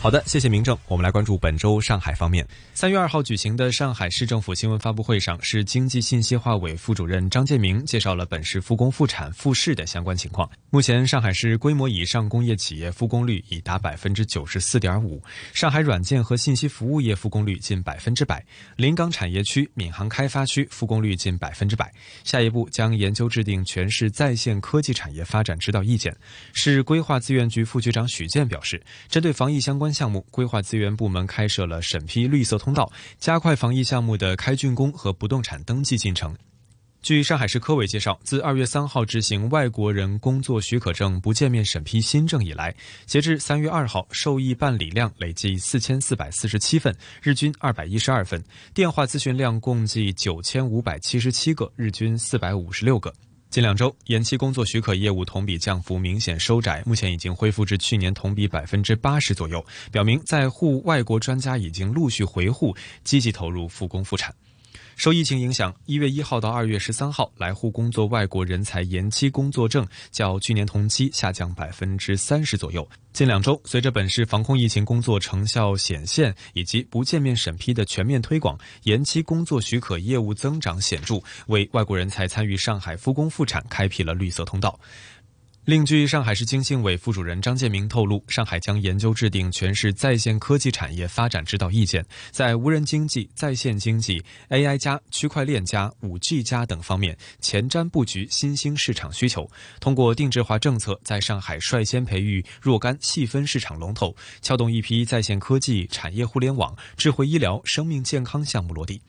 好的，谢谢明正。我们来关注本周上海方面。三月二号举行的上海市政府新闻发布会上，市经济信息化委副主任张建明介绍了本市复工复产复市的相关情况。目前，上海市规模以上工业企业复工率已达百分之九十四点五，上海软件和信息服务业复工率近百分之百，临港产业区、闵行开发区复工率近百分之百。下一步将研究制定全市在线科技产业发展指导意见。市规划资源局副局长许健表示，针对防疫相关项目，规划资源部门开设了审批绿色通道，加快防疫项目的开竣工和不动产登记进程。据上海市科委介绍，自二月三号执行外国人工作许可证不见面审批新政以来，截至三月二号，受益办理量累计四千四百四十七份，日均二百一十二份；电话咨询量共计九千五百七十七个，日均四百五十六个。近两周，延期工作许可业务同比降幅明显收窄，目前已经恢复至去年同比百分之八十左右，表明在沪外国专家已经陆续回沪，积极投入复工复产。受疫情影响，一月一号到二月十三号来沪工作外国人才延期工作证较去年同期下降百分之三十左右。近两周，随着本市防控疫情工作成效显现，以及不见面审批的全面推广，延期工作许可业务增长显著，为外国人才参与上海复工复产开辟了绿色通道。另据上海市经信委副主任张建明透露，上海将研究制定全市在线科技产业发展指导意见，在无人经济、在线经济、AI 加、区块链加、五 G 加等方面前瞻布局新兴市场需求，通过定制化政策，在上海率先培育若干细分市场龙头，撬动一批在线科技、产业互联网、智慧医疗、生命健康项目落地。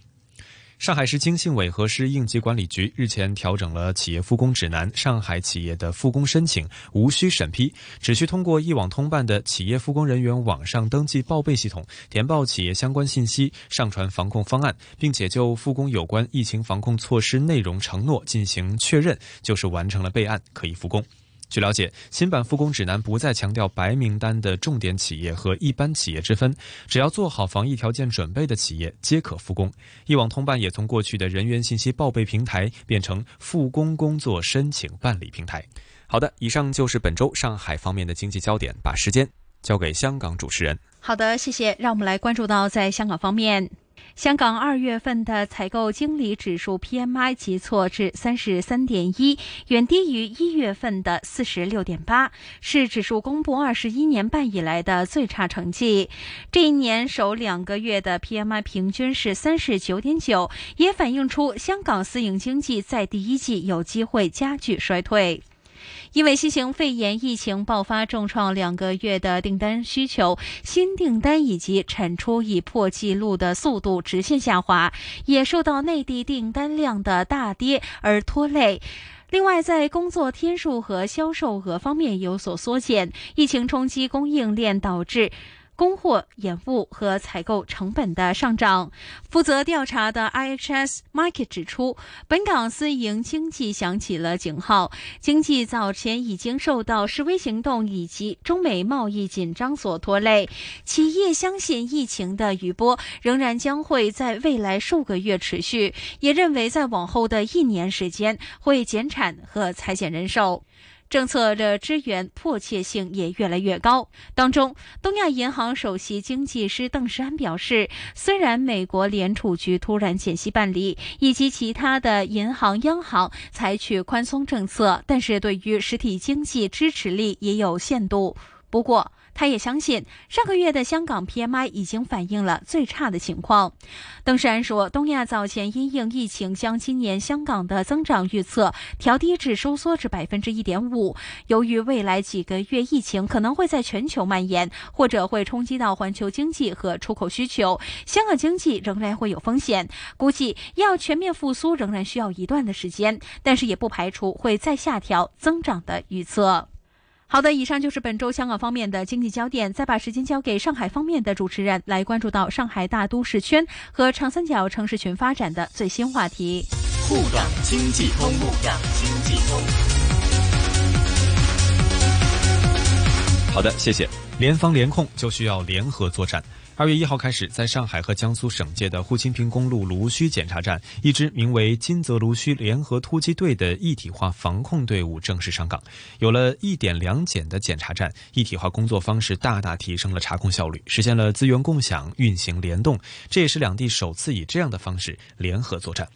上海市经信委和市应急管理局日前调整了企业复工指南，上海企业的复工申请无需审批，只需通过一网通办的企业复工人员网上登记报备系统填报企业相关信息，上传防控方案，并且就复工有关疫情防控措施内容承诺进行确认，就是完成了备案，可以复工。据了解，新版复工指南不再强调白名单的重点企业和一般企业之分，只要做好防疫条件准备的企业皆可复工。一网通办也从过去的人员信息报备平台变成复工工作申请办理平台。好的，以上就是本周上海方面的经济焦点，把时间交给香港主持人。好的，谢谢。让我们来关注到在香港方面。香港二月份的采购经理指数 PMI 急挫至三十三点一，远低于一月份的四十六点八，是指数公布二十一年半以来的最差成绩。这一年首两个月的 PMI 平均是三十九点九，也反映出香港私营经济在第一季有机会加剧衰退。因为新型肺炎疫情爆发重创两个月的订单需求，新订单以及产出以破纪录的速度直线下滑，也受到内地订单量的大跌而拖累。另外，在工作天数和销售额方面有所缩减，疫情冲击供应链导致。供货延误和采购成本的上涨。负责调查的 IHS Market 指出，本港私营经济响起了警号。经济早前已经受到示威行动以及中美贸易紧张所拖累，企业相信疫情的余波仍然将会在未来数个月持续，也认为在往后的一年时间会减产和裁减人手。政策的支援迫切性也越来越高。当中，东亚银行首席经济师邓世安表示，虽然美国联储局突然减息办理，以及其他的银行、央行采取宽松政策，但是对于实体经济支持力也有限度。不过，他也相信上个月的香港 PMI 已经反映了最差的情况。邓世安说，东亚早前因应疫情，将今年香港的增长预测调低至收缩至百分之一点五。由于未来几个月疫情可能会在全球蔓延，或者会冲击到环球经济和出口需求，香港经济仍然会有风险。估计要全面复苏仍然需要一段的时间，但是也不排除会再下调增长的预测。好的，以上就是本周香港方面的经济焦点。再把时间交给上海方面的主持人，来关注到上海大都市圈和长三角城市群发展的最新话题。沪港经济通，沪港经济通。好的，谢谢。联防联控就需要联合作战。二月一号开始，在上海和江苏省界的沪青平公路芦墟检查站，一支名为“金泽芦墟联合突击队”的一体化防控队伍正式上岗。有了一点两检的检查站，一体化工作方式大大提升了查控效率，实现了资源共享、运行联动。这也是两地首次以这样的方式联合作战。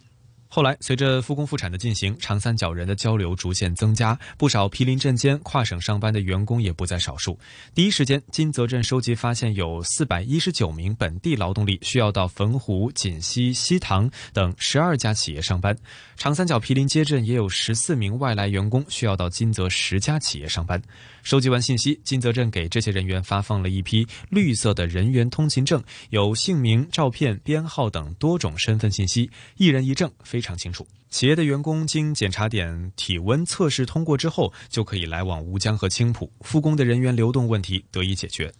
后来，随着复工复产的进行，长三角人的交流逐渐增加，不少毗邻镇间跨省上班的员工也不在少数。第一时间，金泽镇收集发现有四百一十九名本地劳动力需要到汾湖、锦溪、西塘等十二家企业上班。长三角毗邻街镇也有十四名外来员工需要到金泽十家企业上班。收集完信息，金泽镇给这些人员发放了一批绿色的人员通勤证，有姓名、照片、编号等多种身份信息，一人一证，非非常清楚。企业的员工经检查点体温测试通过之后，就可以来往吴江和青浦，复工的人员流动问题得以解决。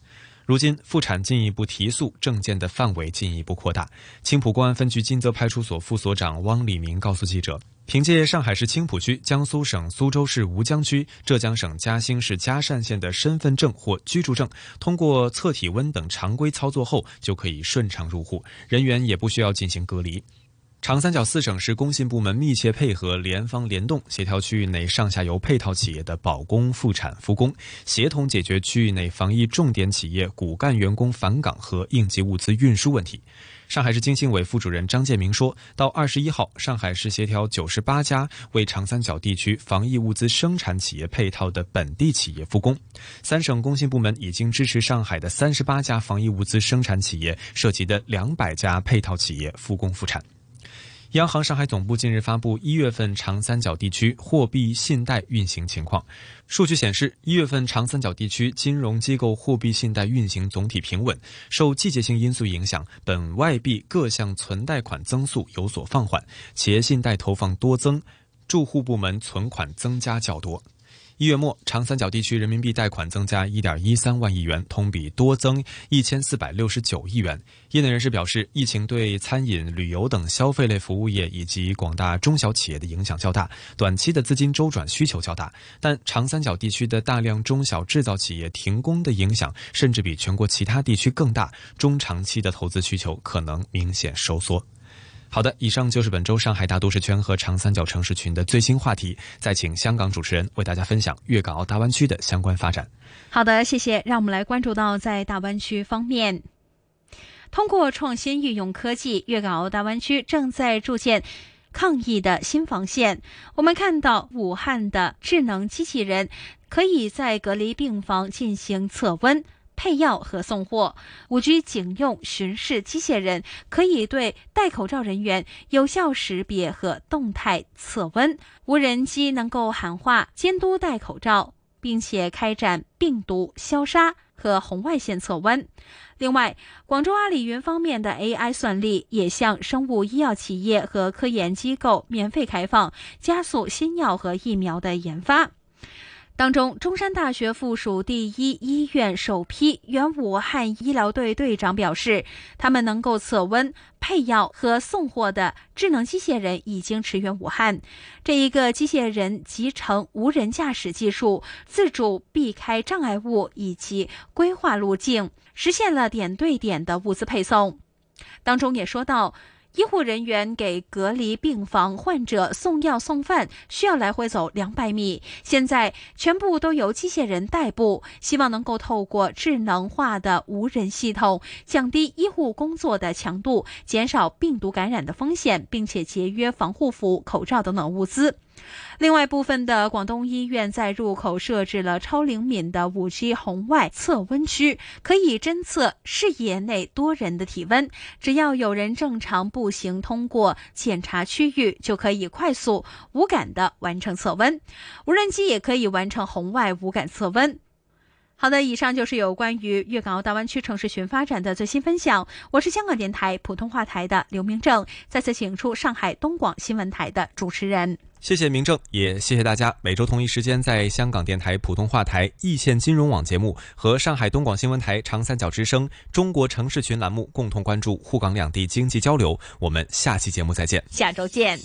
如今复产进一步提速，证件的范围进一步扩大。青浦公安分局金泽派出所副所长汪立明告诉记者。凭借上海市青浦区、江苏省苏州市吴江区、浙江省嘉兴市嘉善县的身份证或居住证，通过测体温等常规操作后，就可以顺畅入户，人员也不需要进行隔离。长三角四省市工信部门密切配合，联防联动，协调区域内上下游配套企业的保供复产复工，协同解决区域内防疫重点企业骨干员工返岗和应急物资运输问题。上海市经信委副主任张建明说，到二十一号，上海市协调九十八家为长三角地区防疫物资生产企业配套的本地企业复工，三省工信部门已经支持上海的三十八家防疫物资生产企业涉及的两百家配套企业复工复产。央行上海总部近日发布一月份长三角地区货币信贷运行情况。数据显示，一月份长三角地区金融机构货币信贷运行总体平稳，受季节性因素影响，本外币各项存贷款增速有所放缓，企业信贷投放多增，住户部门存款增加较多。一月末，长三角地区人民币贷款增加一点一三万亿元，同比多增一千四百六十九亿元。业内人士表示，疫情对餐饮、旅游等消费类服务业以及广大中小企业的影响较大，短期的资金周转需求较大。但长三角地区的大量中小制造企业停工的影响，甚至比全国其他地区更大，中长期的投资需求可能明显收缩。好的，以上就是本周上海大都市圈和长三角城市群的最新话题。再请香港主持人为大家分享粤港澳大湾区的相关发展。好的，谢谢。让我们来关注到在大湾区方面，通过创新运用科技，粤港澳大湾区正在筑建抗疫的新防线。我们看到武汉的智能机器人可以在隔离病房进行测温。配药和送货，五 G 警用巡视机械人可以对戴口罩人员有效识别和动态测温，无人机能够喊话监督戴口罩，并且开展病毒消杀和红外线测温。另外，广州阿里云方面的 AI 算力也向生物医药企业和科研机构免费开放，加速新药和疫苗的研发。当中，中山大学附属第一医院首批原武汉医疗队队长表示，他们能够测温、配药和送货的智能机械人已经驰援武汉。这一个机械人集成无人驾驶技术，自主避开障碍物以及规划路径，实现了点对点的物资配送。当中也说到。医护人员给隔离病房患者送药送饭，需要来回走两百米。现在全部都由机械人代步，希望能够透过智能化的无人系统，降低医护工作的强度，减少病毒感染的风险，并且节约防护服、口罩等等物资。另外，部分的广东医院在入口设置了超灵敏的五 G 红外测温区，可以侦测视野内多人的体温。只要有人正常步行通过检查区域，就可以快速无感的完成测温。无人机也可以完成红外无感测温。好的，以上就是有关于粤港澳大湾区城市群发展的最新分享。我是香港电台普通话台的刘明正，再次请出上海东广新闻台的主持人。谢谢明正，也谢谢大家。每周同一时间，在香港电台普通话台、易线金融网节目和上海东广新闻台长三角之声中国城市群栏目共同关注沪港两地经济交流。我们下期节目再见，下周见。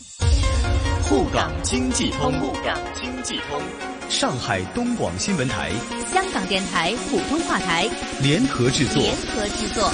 沪港经济通，沪港经济通，上海东广新闻台、香港电台普通话台联合制作，联合制作。